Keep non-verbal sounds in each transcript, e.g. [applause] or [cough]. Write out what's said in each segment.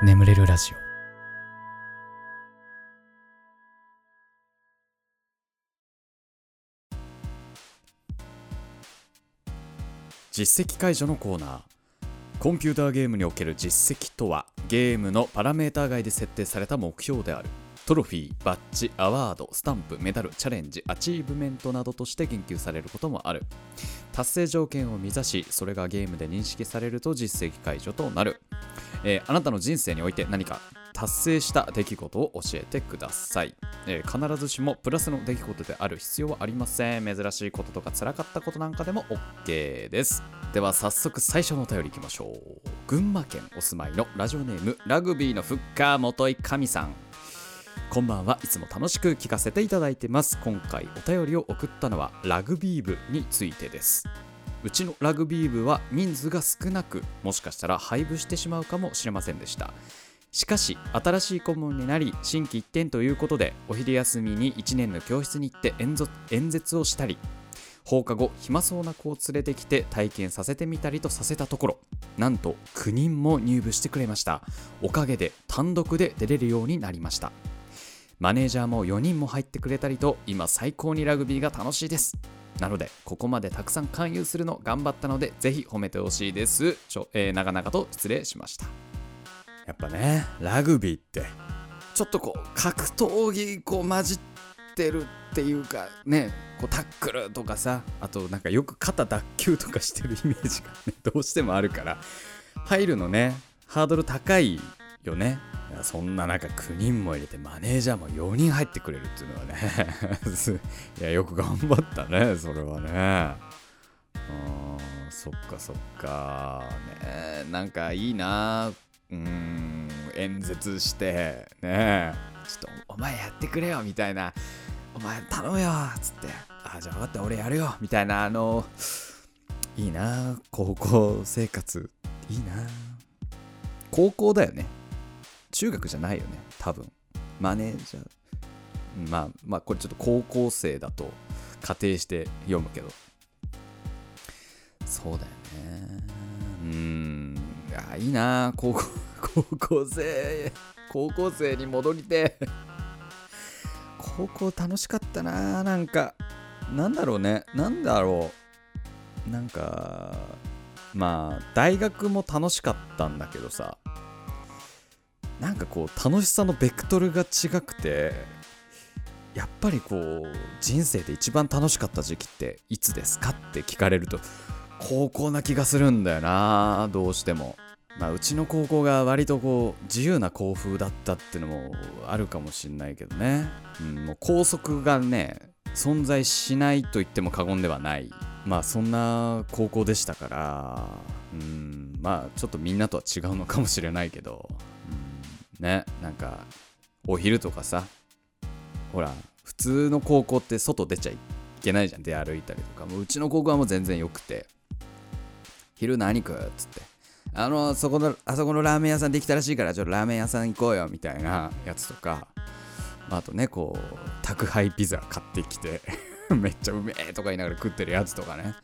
眠れるラジオ。実績解除のコーナー。コンピューターゲームにおける実績とはゲームのパラメーター外で設定された目標である。トロフィー、バッジ、アワード、スタンプ、メダル、チャレンジ、アチーブメントなどとして言及されることもある。達成条件を目指しそれがゲームで認識されると実績解除となる、えーあなたの人生において何か達成した出来事を教えてください、えー必ずしもプラスの出来事である必要はありません。珍しいこととか辛かったことなんかでも OK です。では早速最初のお便りいきましょう。群馬県お住まいのラジオネームラグビーのフッカー元井神さん。こんばんはいつも楽しく聞かせていただいてます。今回お便りを送ったのはラグビー部についてです。うちのラグビー部は人数が少なくもしかしたら廃部してしまうかもしれませんでした。しかし新しい顧問になり心機一転ということでお昼休みに1年の教室に行って演説演説をしたり放課後暇そうな子を連れてきて体験させてみたりとさせたところなんと9人も入部してくれました。おかげで単独で出れるようになりました。マネージャーも4人も入ってくれたりと今最高にラグビーが楽しいです。なのでここまでたくさん勧誘するの頑張ったのでぜひ褒めてほしいです。ちょ、えー長々と失礼しました。やっぱねラグビーってちょっとこう格闘技こう混じってるっていうかねこうタックルとかさあとなんかよく肩脱臼とかしてるイメージがねどうしてもあるから入るのねハードル高いよね。そんな中9人も入れてマネージャーも4人入ってくれるっていうのはね。[laughs] いやよく頑張ったねそれはね。あーそっかそっか。ねなんかいいな。うん演説してね。ちょっとお前やってくれよみたいな。お前頼むよっつって。あじゃあ分かった俺やるよみたいなあのいいな。高校生活いいな。高校だよね。中学じゃないよね多分。マネージャー。まあまあこれちょっと高校生だと仮定して読むけど。そうだよね。うん。いやいいな。高校高校生高校生に戻りて高校楽しかったななんか。なんだろうね。なんだろう。なんかまあ大学も楽しかったんだけどさ。なんかこう楽しさのベクトルが違くてやっぱりこう人生で一番楽しかった時期っていつですかって聞かれると高校な気がするんだよなどうしても。まあうちの高校が割とこう自由な校風だったっていうのもあるかもしんないけどね、うん、もう校則がね存在しないと言っても過言ではない。まあそんな高校でしたからうんまあちょっとみんなとは違うのかもしれないけど、ねなんかお昼とかさほら普通の高校って外出ちゃいけないじゃん。出歩いたりとか。もううちの高校はもう全然よくて昼何食う？っつって。あのそこのあそこのラーメン屋さんできたらしいからちょっとラーメン屋さん行こうよみたいな [laughs] やつとか。あとねこう宅配ピザ買ってきて。[laughs] めっちゃうめえとか言いながら食ってるやつとかね。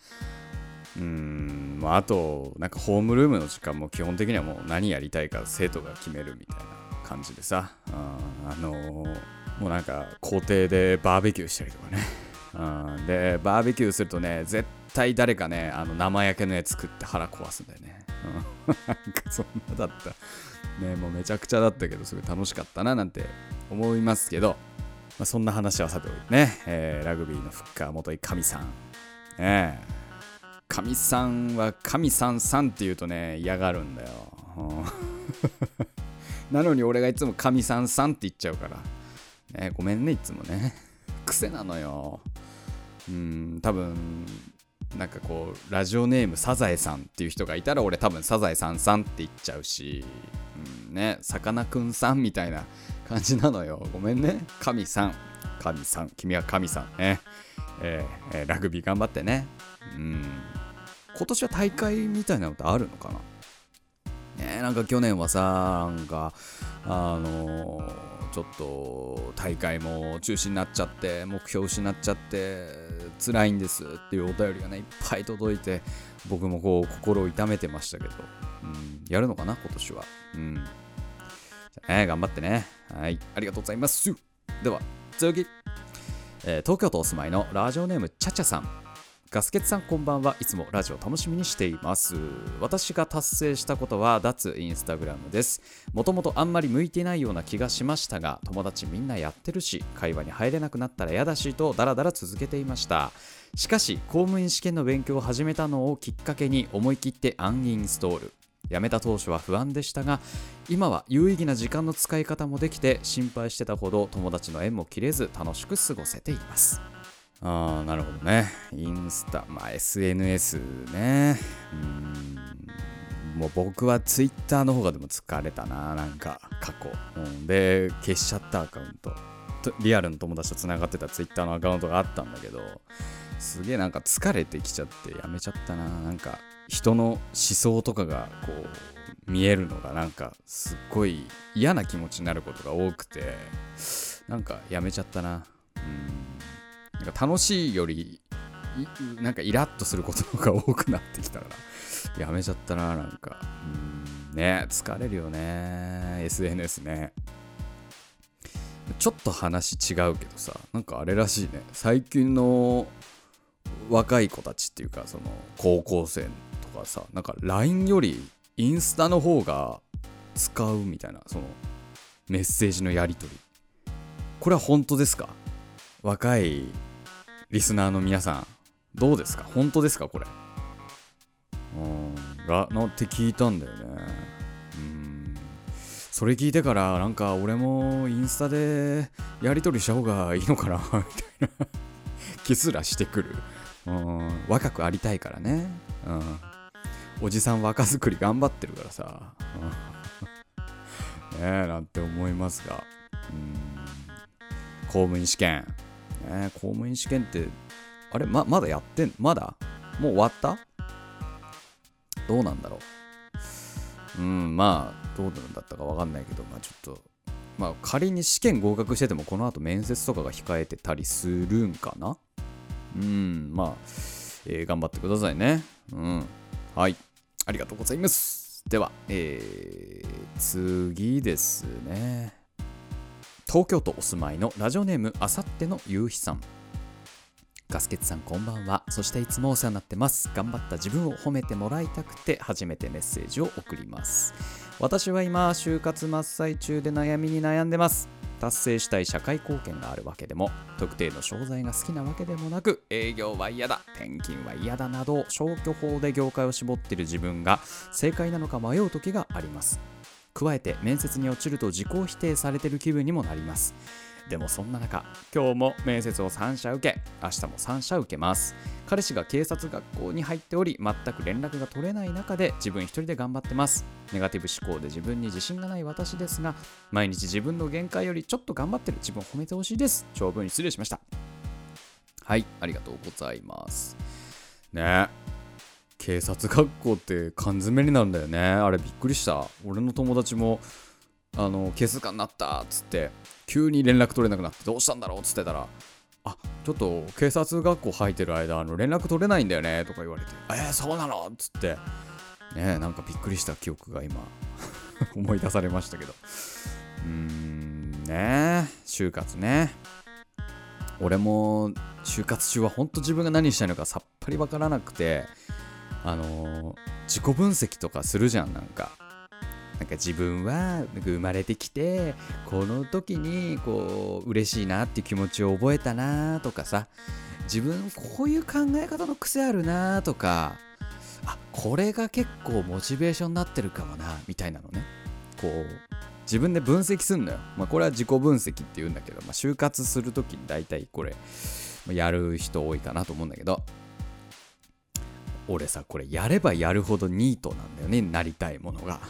うんあとなんかホームルームの時間も基本的にはもう何やりたいか生徒が決めるみたいな。感じでさ。あのーもうなんか校庭でバーベキューしたりとかね。[laughs] うんでバーベキューするとね絶対誰かねあの生焼けのやつ作って腹壊すんだよね、うん、[laughs] なんかそんなだった。ねもうめちゃくちゃだったけどすごい楽しかったななんて思いますけど、まあ、そんな話はさておいてね、えーラグビーのフッカー元井神さん。ねえ神さんは神さんさんって言うとね嫌がるんだよ、[laughs] なのに俺がいつも神さんさんって言っちゃうから。ね、ごめんねいつもね。[laughs] 癖なのよ。うん多分なんかこうラジオネームサザエさんっていう人がいたら俺多分サザエさんさんって言っちゃうし、うん、ねさかなクンさんみたいな感じなのよ。ごめんね。神さん。神さん。君は神さん。ね。えーえーラグビー頑張ってね。うん。今年は大会みたいなのってあるのかな？ねなんか去年はさなんかあのーちょっと大会も中止になっちゃって目標失っちゃって辛いんですっていうお便りがねいっぱい届いて僕もこう心を痛めてましたけど、うん、やるのかな今年は、うん、じゃあね、頑張ってね。はい。ありがとうございます。では、次。えー、東京都お住まいのラジオネームちゃちゃさん。ガスケツさんこんばんは。いつもラジオ楽しみにしています。私が達成したことは脱インスタグラムです。もともとあんまり向いてないような気がしましたが友達みんなやってるし会話に入れなくなったら嫌だしとダラダラ続けていました。しかし公務員試験の勉強を始めたのをきっかけに思い切ってアンインストール。辞めた当初は不安でしたが今は有意義な時間の使い方もできて心配してたほど友達の縁も切れず楽しく過ごせています。ああなるほどね。インスタまあ SNS ね。うん。もう僕はツイッターの方がでも疲れたななんか過去、うん、で消しちゃったアカウント。リアルの友達とつながってたツイッターのアカウントがあったんだけどすげえなんか疲れてきちゃってやめちゃったななんか人の思想とかがこう見えるのがなんかすっごい嫌な気持ちになることが多くてなんかやめちゃったな。うん。なんか楽しいよりなんかイラッとすることが多くなってきたから。やめちゃったななんか。うんね疲れるよね。SNS ね。ちょっと話違うけどさなんかあれらしいね。最近の若い子たちっていうかその高校生とかさなんか LINE よりインスタの方が使うみたいなそのメッセージのやり取り。これは本当ですか？若いリスナーの皆さんどうですか？本当ですか？これ。うんがのって聞いたんだよね。うん。それ聞いてからなんか俺もインスタでやり取りした方がいいのかな [laughs] みたいな。気すらしてくる。うん。若くありたいからね。うん。おじさん若作り頑張ってるからさ、[laughs] ねえなんて思いますが。うん。公務員試験、ね、公務員試験ってあれままだやってんまだ？もう終わった？どうなんだろう？うんまあどうなんだったかわかんないけどまあちょっとまあ仮に試験合格しててもこの後面接とかが控えてたりするんかな？うん、まあ、えー、頑張ってくださいね。うん。はい。ありがとうございます。では、えー、次ですね。東京都お住まいのラジオネームあさっての夕日さん。ガスケツさんこんばんは。そしていつもお世話になってます。頑張った自分を褒めてもらいたくて初めてメッセージを送ります。私は今、就活真っ最中で悩みに悩んでます。達成したい社会貢献があるわけでも特定の商材が好きなわけでもなく営業は嫌だ転勤は嫌だなど消去法で業界を絞っている自分が正解なのか迷う時があります加えて面接に落ちると自己否定されてる気分にもなります。でもそんな中今日も面接を3社受け明日も3社受けます。彼氏が警察学校に入っており全く連絡が取れない中で自分一人で頑張ってます。ネガティブ思考で自分に自信がない私ですが毎日自分の限界よりちょっと頑張ってる。自分を褒めてほしいです。長文失礼しました。はいありがとうございます。ね。警察学校って缶詰になるんだよね。あれびっくりした。俺の友達もあの警察官になったっつって急に連絡取れなくなってどうしたんだろうっつってたらあちょっと警察学校入ってる間あの連絡取れないんだよねとか言われてえー、そうなのっつって。ねなんかびっくりした記憶が今。[laughs] 思い出されましたけど。うーんね就活ね。俺も就活中は本当自分が何したいのかさっぱりわからなくてあの、自己分析とかするじゃんなんか。なんか自分は生まれてきてこの時にこう嬉しいなっていう気持ちを覚えたなとかさ。自分こういう考え方の癖あるなとか。あこれが結構モチベーションになってるかもなみたいなのね。こう自分で分析すんのよ、まあ、これは自己分析って言うんだけど、まあ、就活する時に大体これやる人多いかなと思うんだけど。俺さこれやればやるほどニートなんだよねなりたいものが。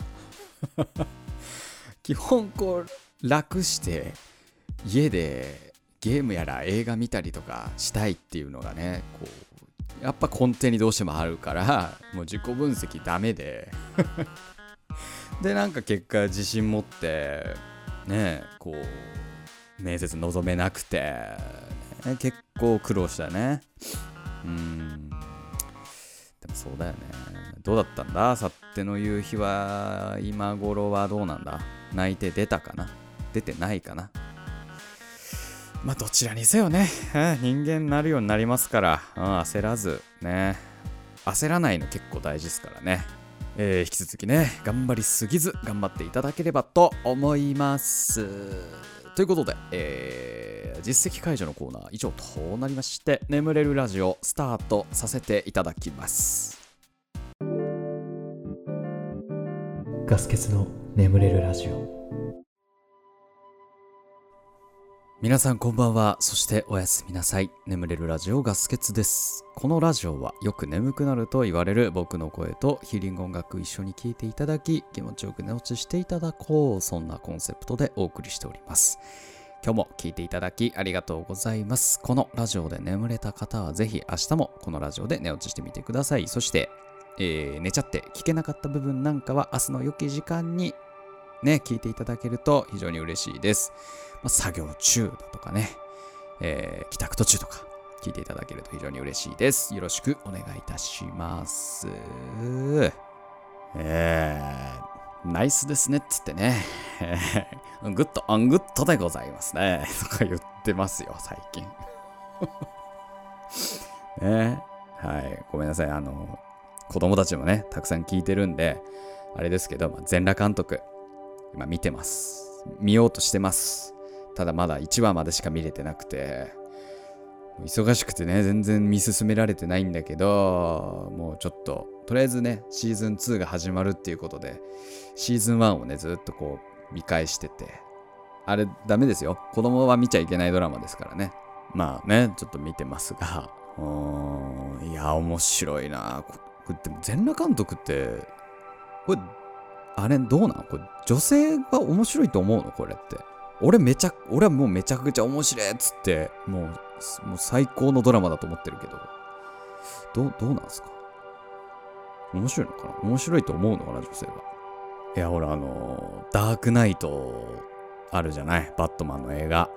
[laughs] 基本こう楽して家でゲームやら映画見たりとかしたいっていうのがねこうやっぱ根底にどうしてもあるからもう自己分析ダメで。[laughs] でなんか結果自信持ってねこう面接望めなくて、ね、結構苦労したね。うん。そうだよね。どうだったんだ？あさっての夕日は今頃はどうなんだ？泣いて出たかな？出てないかな？まあどちらにせよね、人間になるようになりますから、うん、焦らずね。焦らないの結構大事ですからね。えー、引き続きね、頑張りすぎず頑張っていただければと思います。ということで、えー、実績解除のコーナー以上となりまして、眠れるラジオスタートさせていただきます。ガス欠の眠れるラジオ。皆さんこんばんは。そしておやすみなさい。眠れるラジオガスケツです。このラジオはよく眠くなると言われる僕の声とヒーリング音楽一緒に聴いていただき気持ちよく寝落ちしていただこう。そんなコンセプトでお送りしております。今日も聴いていただきありがとうございます。このラジオで眠れた方はぜひ明日もこのラジオで寝落ちしてみてください。そして、えー、寝ちゃって聞けなかった部分なんかは明日の良き時間にね、聞いていただけると非常に嬉しいです。まあ、作業中だとかね、えー、帰宅途中とか聞いていただけると非常に嬉しいです。よろしくお願いいたします。えー、ナイスですねっつってね、[laughs] good and good でございますね。とか言ってますよ、最近。[laughs] ねはい、ごめんなさい。あの、子供たちもね、たくさん聞いてるんで、あれですけど、ま、全裸監督、今見てます。見ようとしてます。ただまだ1話までしか見れてなくて、忙しくてね、全然見進められてないんだけど、もうちょっと、とりあえずね、シーズン2が始まるっていうことで、シーズン1をね、ずっとこう、見返してて、あれ、ダメですよ。子供は見ちゃいけないドラマですからね。まあね、ちょっと見てますが、うーん、いや、面白いな。これ、でも全裸監督って、これ、あれどうなのこれ女性が面白いと思うの？これって。俺めちゃ、俺はもうめちゃくちゃ面白いっつって、もう、もう最高のドラマだと思ってるけど、どう、どうなんすか？面白いのかな？面白いと思うのかな？女性は。いや、ほら、あのダークナイトあるじゃない？バットマンの映画。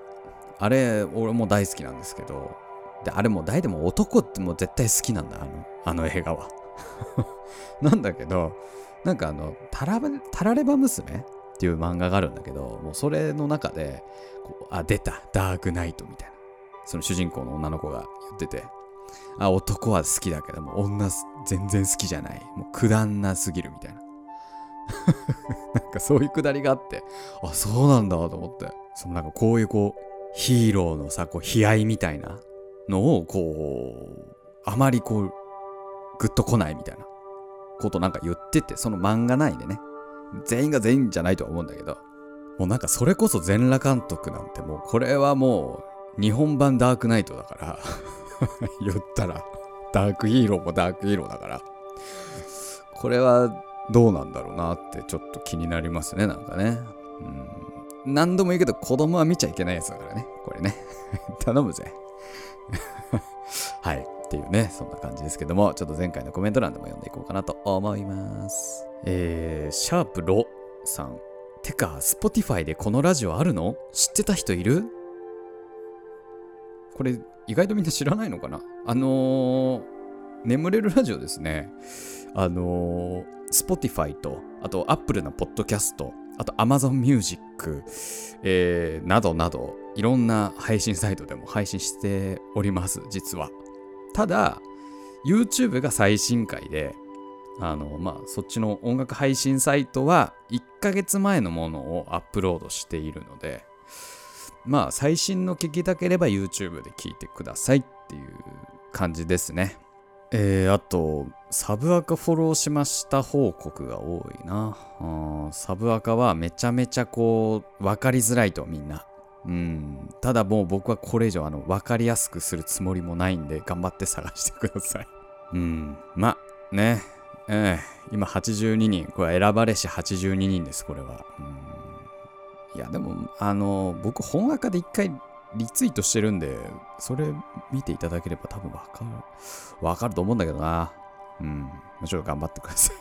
あれ、俺も大好きなんですけど、で、あれも大でも男ってもう絶対好きなんだ、あの、あの映画は。[laughs] なんだけど、なんかあの、タラタラレバ娘っていう漫画があるんだけど、もうそれの中で、こうあ、出た、ダークナイトみたいな。その主人公の女の子が言ってて、あ、男は好きだけども、女全然好きじゃない。もうくだんなすぎるみたいな。[laughs] なんかそういうくだりがあって、あ、そうなんだと思って。そのなんかこういうこう、ヒーローのさ、こう、悲哀みたいなのを、こう、あまりこう、グッと来ないみたいなことなんか言ってて、その漫画内でね。全員が全員じゃないとは思うんだけど、もうなんかそれこそ全裸監督なんてもうこれはもう日本版ダークナイトだから。[laughs] 言ったら。ダークヒーローもダークヒーローだから。これはどうなんだろうなってちょっと気になりますねなんかね。うん。何度も言うけど子供は見ちゃいけないやつだからねこれね。[laughs] 頼むぜ。[laughs] はい。っていうね、そんな感じですけども、ちょっと前回のコメント欄でも読んでいこうかなと思います。えー、シャープロさん。てか、Spotify でこのラジオあるの？知ってた人いる？これ、意外とみんな知らないのかな？あのー、眠れるラジオですね。あのー、Spotify と、あと Apple のポッドキャスト、あと Amazon Music、えー、などなど、いろんな配信サイトでも配信しております、実は。ただ、YouTube が最新回で、あの、まあ、そっちの音楽配信サイトは1ヶ月前のものをアップロードしているので、まあ、最新の聞きたければ YouTube で聞いてくださいっていう感じですね。えー、あと、サブアカフォローしました報告が多いな。サブアカはめちゃめちゃこう、わかりづらいとみんな。うん、ただもう僕はこれ以上あの分かりやすくするつもりもないんで頑張って探してください。うん、まあね、えー、今82人、これ選ばれし82人です、これは。うん、いや、でも、あの、僕本赤で一回リツイートしてるんで、それ見ていただければ多分分かる、分かると思うんだけどな。うん、もちろん頑張ってください。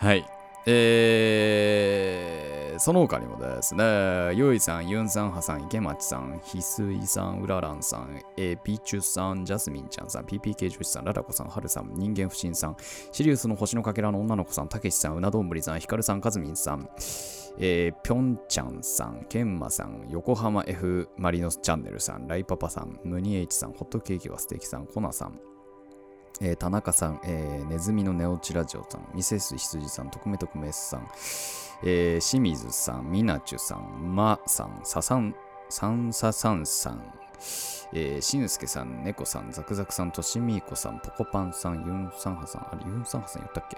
[laughs] はい。えー、その他にもですね、ゆいさん、ユンさん、はさん、池町さん、ひすいさん、うららんさん、えー、ピーチュさん、ジャスミンちゃんさん、PPK 女子さん、ララコさん、はるさん、人間不信さん、シリウスの星のかけらの女の子さん、たけしさん、うなどんぶりさん、ひかるさん、かずみんさん、えー、ぴょんちゃんさん、けんまさん、横浜 F マリノスチャンネルさん、ライパパさん、ムニエイチさん、ホットケーキはステーキさん、コナさん、えー、田中さん、えー、ネズミのネオチラジオさん、ミセス羊さん、特命特命さん、えー、清水さん、みなちゅさん、まさん、ささん、さんささんさん、えー、しんすけさん、ねこさん、ざくざくさん、としみーこさん、ぽこぱんさん、ゆんさんはさん、あれ、ゆんさんはさん言ったっけ？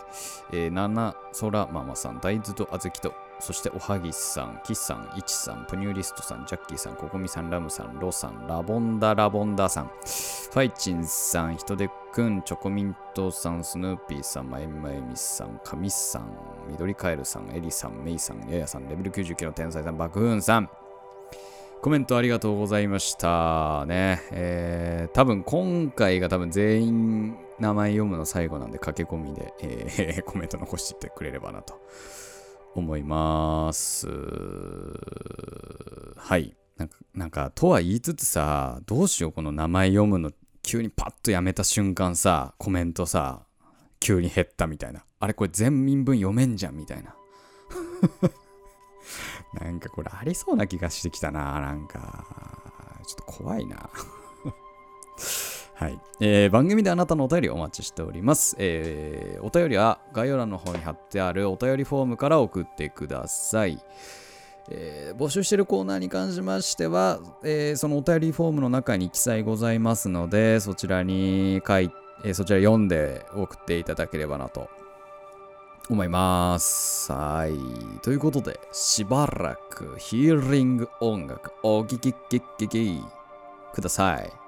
えー、ななそらままさん、大豆とあずきと、そしておはぎさん、キスさん、いちさん、プニューリストさん、ジャッキーさん、ココミさん、ラムさん、ロさん、ラボンダラボンダさん、ファイチンさん、ヒトデくん、チョコミントさん、スヌーピーさん、マエマエミさん、カミさん、緑カエルさん、エリさん、メイさん、ヤヤさん、レベル99の天才さん、バクーンさん、コメントありがとうございましたね。えー、多分今回が多分全員名前読むの最後なんで駆け込みで、えー、[laughs] コメント残していってくれればなと思います。はい。なんか、なんかとは言いつつさ、どうしようこの名前読むの急にパッとやめた瞬間さ、コメントさ、急に減ったみたいな。あれこれ全民分読めんじゃんみたいな。[laughs] なんかこれありそうな気がしてきたな、なんか。ちょっと怖いな。はい、えー、番組であなたのお便りお待ちしております、えー、お便りは概要欄の方に貼ってあるお便りフォームから送ってください。えー、募集しているコーナーに関しましては、えー、そのお便りフォームの中に記載ございますので、そちらに書い、えー、そちら読んで送っていただければなと思います。はい。ということで、しばらくヒーリング音楽お聴きください。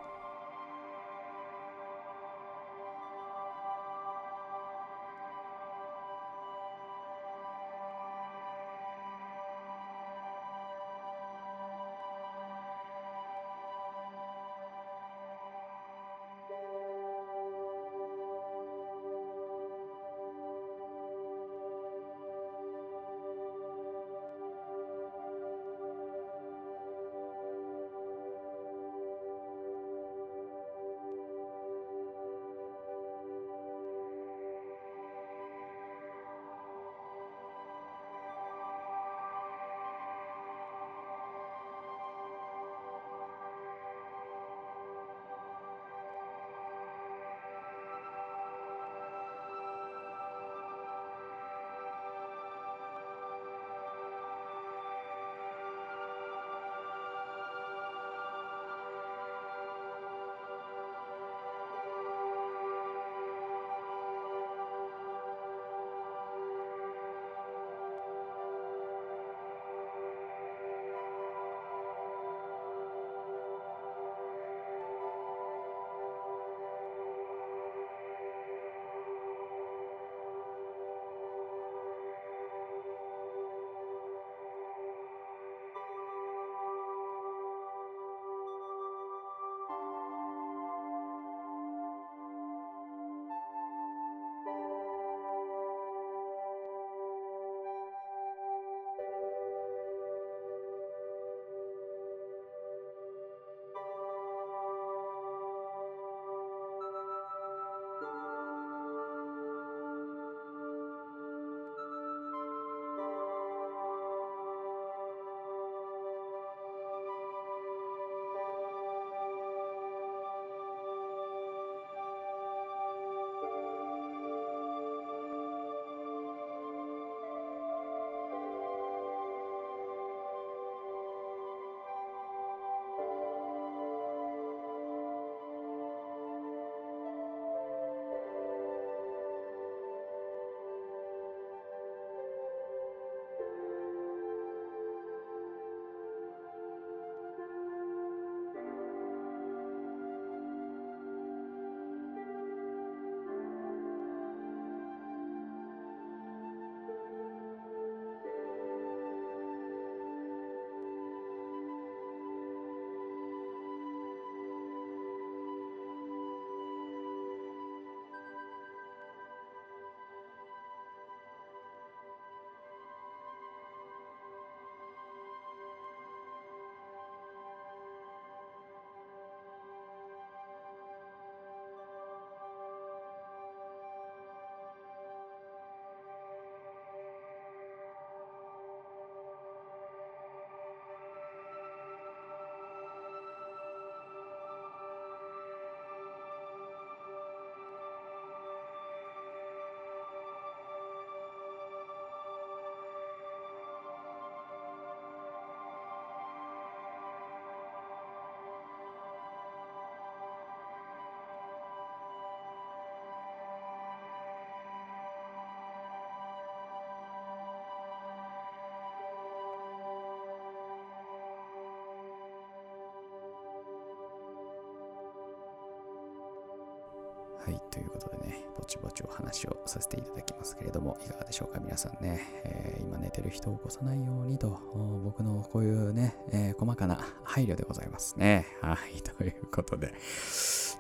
はい、ということでね、ぼちぼちお話をさせていただきますけれども、いかがでしょうか、皆さんね。えー、今寝てる人を起こさないようにと、僕のこういうね、えー、細かな配慮でございますね。はい、[laughs] ということで、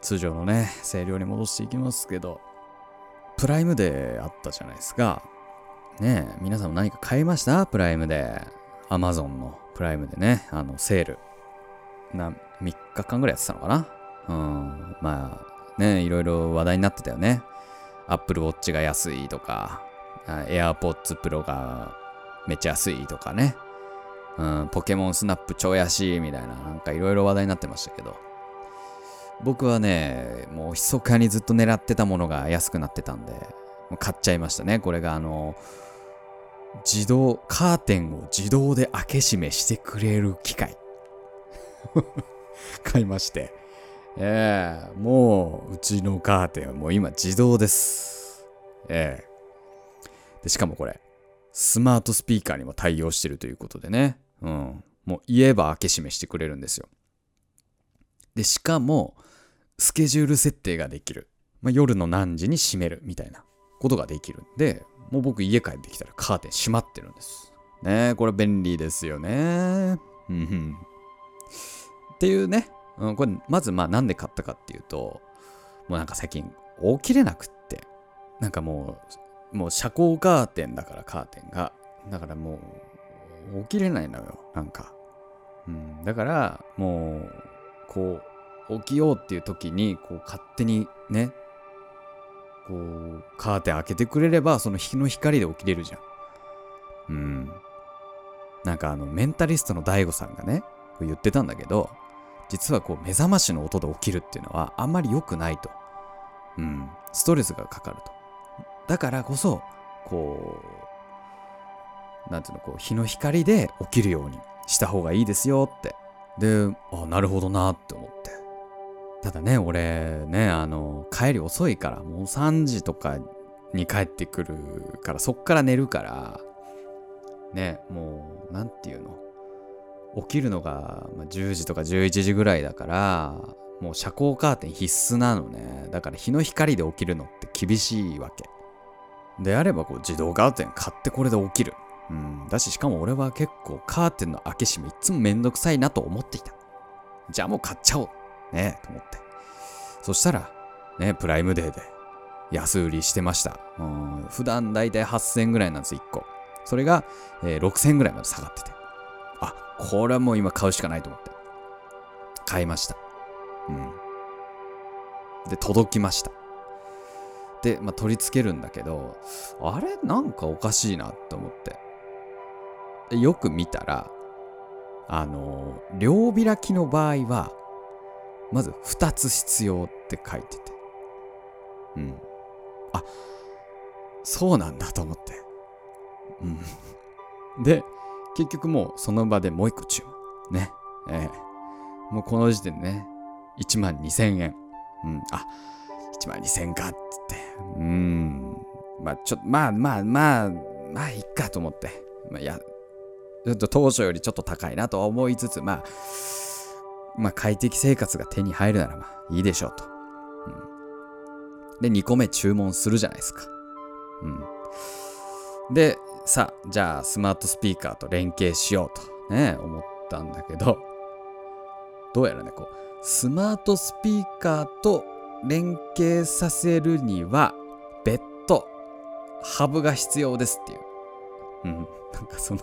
通常のね、声量に戻していきますけど、プライムデーあったじゃないですか。ね、皆さんも何か買いました？プライムデー。アマゾンのプライムでね、あの、セール。な、3日間ぐらいやってたのかな？うん、まあ、ね、いろいろ話題になってたよね。Apple Watch が安いとか、AirPods Pro がめっちゃ安いとかね。うん、ポケモンスナップ超安いみたいな、なんかいろいろ話題になってましたけど。僕はね、もう密かにずっと狙ってたものが安くなってたんで、買っちゃいましたね。これがあの、自動、カーテンを自動で開け閉めしてくれる機械。[laughs] 買いまして。ええー、もう、うちのカーテンはもう今自動です。ええー、で、しかもこれ、スマートスピーカーにも対応してるということでね。うん。もう言えば開け閉めしてくれるんですよ。で、しかも、スケジュール設定ができる。まあ、夜の何時に閉めるみたいなことができるんで、もう僕家帰ってきたらカーテン閉まってるんです。ねえこれ便利ですよね。うん。っていうね、うん、これ、まずまあなんで買ったかっていうと、もうなんか最近起きれなくって、なんかもう、もう遮光カーテンだからカーテンが。だからもう、起きれないのよ、なんか。うん、だから、もう、こう、起きようっていう時に、こう、勝手にね、こう、カーテン開けてくれれば、その日の光で起きれるじゃん。うん。なんかあの、メンタリストの DAIGO さんがね、言ってたんだけど、実はこう目覚ましの音で起きるっていうのはあんまり良くないと。うん。ストレスがかかると。だからこそ、こう、なんていうの、こう、日の光で起きるようにした方がいいですよって。で、あ、なるほどなって思って。ただね、俺ね、あの、帰り遅いから、もう3時とかに帰ってくるから、そっから寝るから、ね、もう、なんていうの、起きるのが10時とか11時ぐらいだからもう遮光カーテン必須なのね。だから日の光で起きるのって厳しいわけ。であればこう自動カーテン買ってこれで起きる。うん。だししかも俺は結構カーテンの開け閉めいつもめんどくさいなと思っていた。じゃあもう買っちゃおう。ねえと思って。そしたらねプライムデーで安売りしてました。うん。普段だいたい8000円ぐらいなんです1個。それが、えー、6000円ぐらいまで下がってて。あこれはもう今買うしかないと思って。買いました。うん。で、届きました。で、まあ、取り付けるんだけど、あれ？なんかおかしいなって思って。よく見たら、あのー、両開きの場合は、まず2つ必要って書いてて。うん。あ、そうなんだと思って。うん。で、結局もうその場でもう一個注文。ね。えー、もうこの時点でね、1万2000円。うん。あ、1万2000円かっつって。うん。まあちょっと、まあまあまあ、まあいっかと思って。まあや、ちょっと当初よりちょっと高いなと思いつつ、まあ、まあ快適生活が手に入るならまあいいでしょうと。うん、で、2個目注文するじゃないですか。うん。で、さあ、じゃあスマートスピーカーと連携しようとね、思ったんだけど、どうやらね、こう、スマートスピーカーと連携させるには、別途、ハブが必要ですっていう。うん、なんかその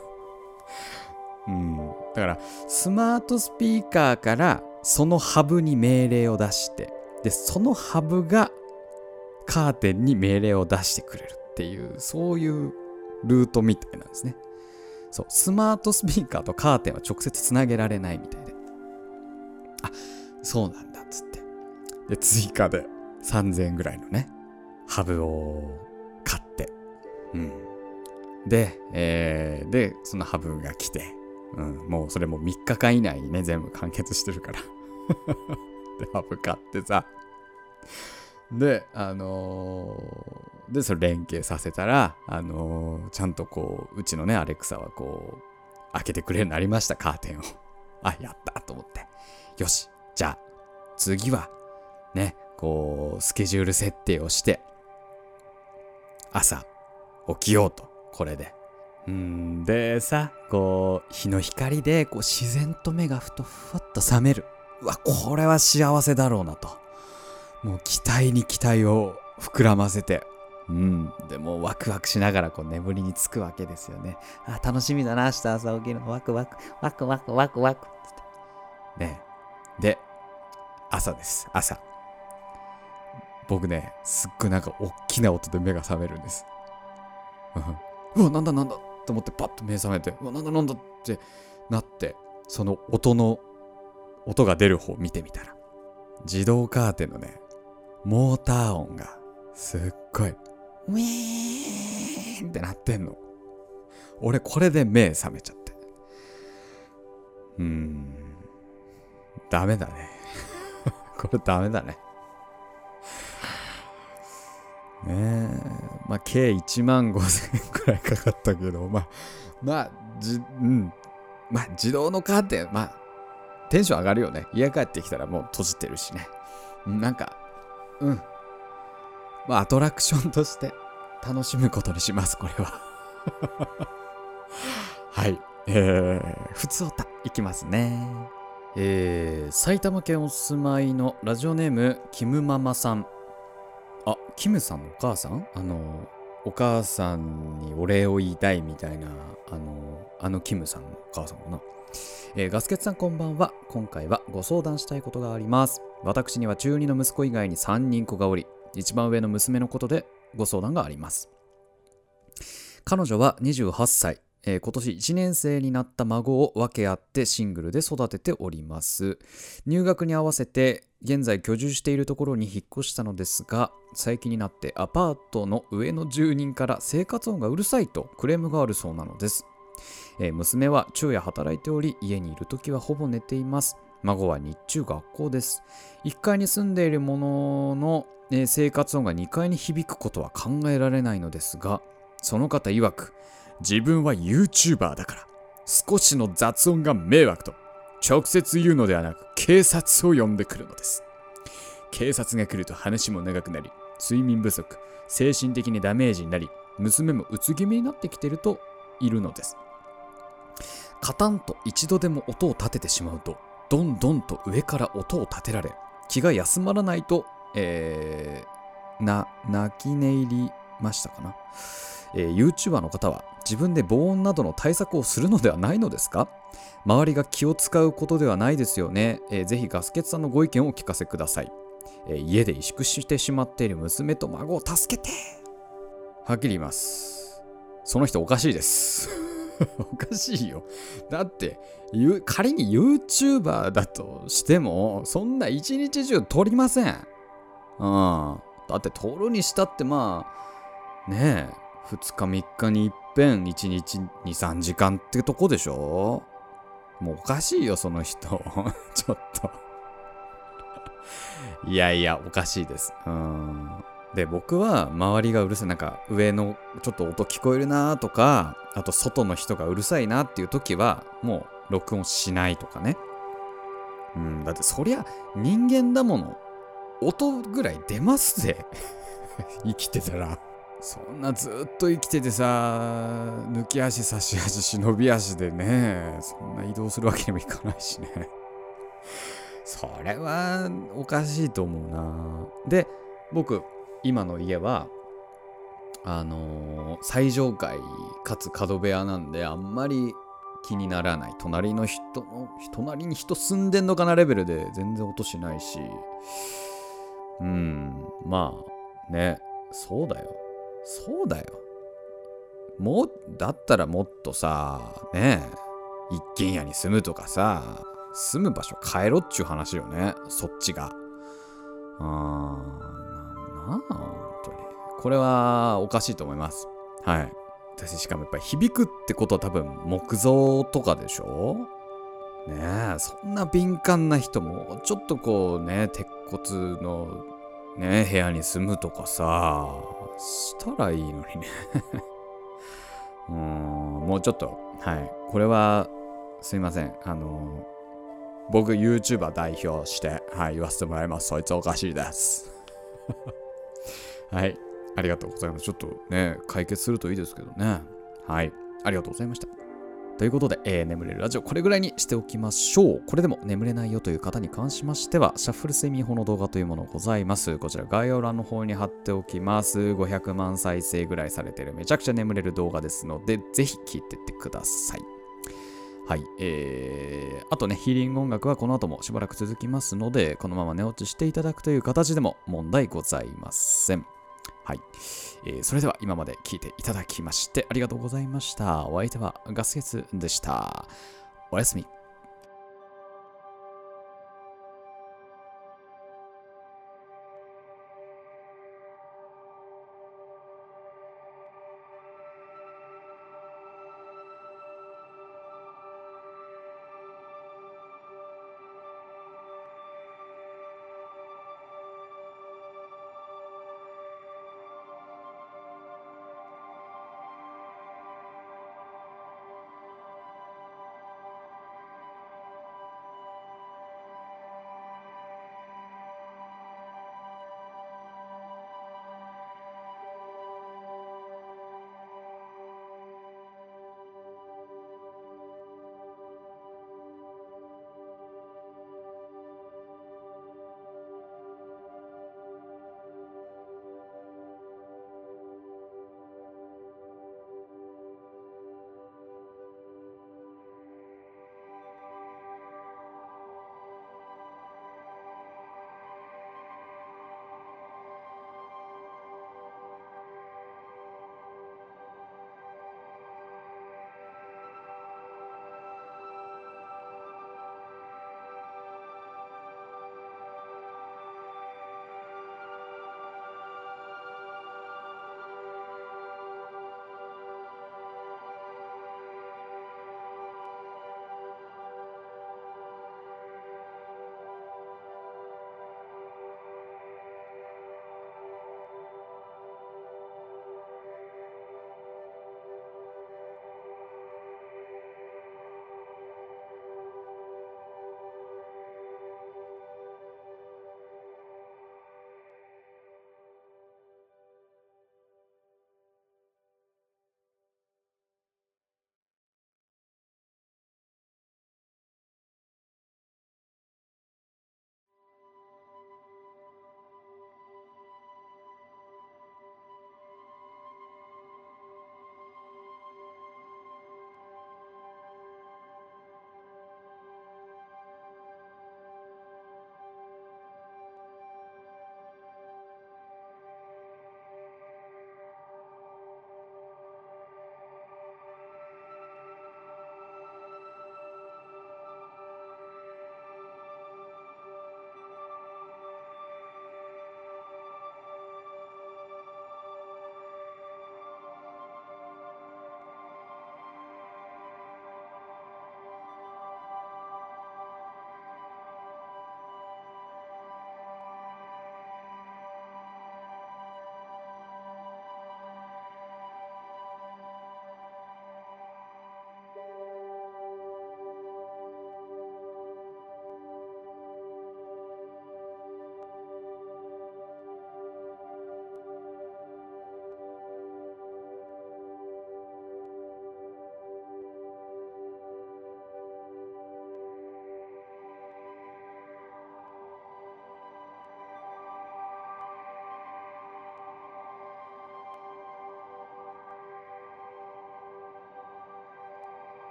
うん、だから、スマートスピーカーからそのハブに命令を出して、で、そのハブがカーテンに命令を出してくれるっていう、そういうルートみたいなんですね。そう、スマートスピーカーとカーテンは直接つなげられないみたいで。あ、そうなんだっつって。で、追加で3000円ぐらいのね、ハブを買って。うん。で、えー、で、そのハブが来て、うん、もうそれも3日間以内にね、全部完結してるから。[laughs] で、ハブ買ってさ。で、あのーで、それ連携させたら、あのー、ちゃんとこう、うちのね、アレクサはこう、開けてくれるようになりました、カーテンを。[laughs] あ、やったと思って。よし、じゃあ、次は、ね、こう、スケジュール設定をして、朝、起きようと、これで。うんでさ、こう、日の光で、こう、自然と目がふとふわっと覚める。うわ、これは幸せだろうなと。もう期待に期待を膨らませて、うん。でもワクワクしながらこう眠りにつくわけですよね。あ、楽しみだな、明日朝起きるの。ワクワク、ワクワク、ワクワク。ねで、朝です。朝。僕ね、すっごいなんか大きな音で目が覚めるんです。[laughs] うわ、なんだなんだと思ってパッと目覚めて、うわ、なんだなんだってなって、その音の、音が出る方を見てみたら、自動カーテンのね、モーター音がすっごい、ウィーンってなってんの。俺これで目覚めちゃって。うーん、ダメだね。[laughs] これダメだね。ねえ、まあ、計1万5千円くらいかかったけど、まあ、まあ、じ、うん。まあ、自動のカーテン、まあ、テンション上がるよね。家帰ってきたらもう閉じてるしね。なんか、うん。まあ、アトラクションとして楽しむことにします、これは。[laughs] はい。えー、普通おた、いきますね。えー、埼玉県お住まいのラジオネーム、キムママさん。あ、キムさんのお母さん？あの、お母さんにお礼を言いたいみたいな、あの、あのキムさんのお母さんかな。えー、ガスケツさんこんばんは。今回はご相談したいことがあります。私には中2の息子以外に3人子がおり、一番上の娘のことでご相談があります。彼女は28歳、えー、今年1年生になった孫を分け合ってシングルで育てております。入学に合わせて現在居住しているところに引っ越したのですが、最近になってアパートの上の住人から生活音がうるさいとクレームがあるそうなのです。えー、娘は昼夜働いており、家にいる時はほぼ寝ています。孫は日中学校です。1階に住んでいるものの、え、生活音が2階に響くことは考えられないのですが、その方曰く、自分は YouTuber だから、少しの雑音が迷惑と、直接言うのではなく、警察を呼んでくるのです。警察が来ると話も長くなり、睡眠不足、精神的にダメージになり、娘もうつ気味になってきているといるのです。カタンと一度でも音を立ててしまうと、どんどんと上から音を立てられ、気が休まらないと、えー、な、泣き寝入りましたかな。えー、YouTuber の方は自分で防音などの対策をするのではないのですか？周りが気を使うことではないですよね。えー、ぜひガスケツさんのご意見をお聞かせください。えー、家で萎縮してしまっている娘と孫を助けてはっきり言います。その人おかしいです。[laughs] おかしいよ。だって、仮に YouTuber だとしても、そんな一日中撮りません。うん。だって撮るにしたってまあ、ねえ、2日3日にいっぺん1日23時間ってとこでしょもうおかしいよその人 [laughs] ちょっといやいやおかしいですうんで僕は周りがうるさいなんか上のちょっと音聞こえるなとかあと外の人がうるさいなっていう時はもう録音しないとかね。うんだってそりゃ人間だもの。音ぐらい出ますぜ。[laughs] 生きてたら。そんなずっと生きててさ抜き足差し足忍び足でねそんな移動するわけにもいかないしね。それはおかしいと思うな。で僕今の家はあのー、最上階かつ角部屋なんであんまり気にならない。隣の人の隣に人住んでんのかなレベルで全然音しないし。うんまあねそうだよ。そうだよ。もだったらもっとさ、ねえ、一軒家に住むとかさ、住む場所変えろっちゅう話よね、そっちが。あー、本当に。これはおかしいと思います。はい。私しかもやっぱり響くってことは多分木造とかでしょ？ねえ、そんな敏感な人もちょっとこうね、鉄骨のね部屋に住むとかさ、したらいいのにね [laughs] うん、もうちょっと、はい。これは、すいません。あの、僕 YouTuber 代表して、はい、言わせてもらいます。そいつおかしいです。はい。ありがとうございます。ちょっとね、解決するといいですけどね。はい。ありがとうございました。ということで、えー、眠れるラジオ、これぐらいにしておきましょう。これでも眠れないよという方に関しましては、シャッフル睡眠法の動画というものございます。こちら概要欄の方に貼っておきます。500万再生ぐらいされてるめちゃくちゃ眠れる動画ですので、ぜひ聴いてってください。はい。えー、あとね、ヒーリング音楽はこの後もしばらく続きますので、このまま寝落ちしていただくという形でも問題ございません。はい。えー、それでは今まで聞いていただきましてありがとうございました。お相手はガスケツでした。おやすみ。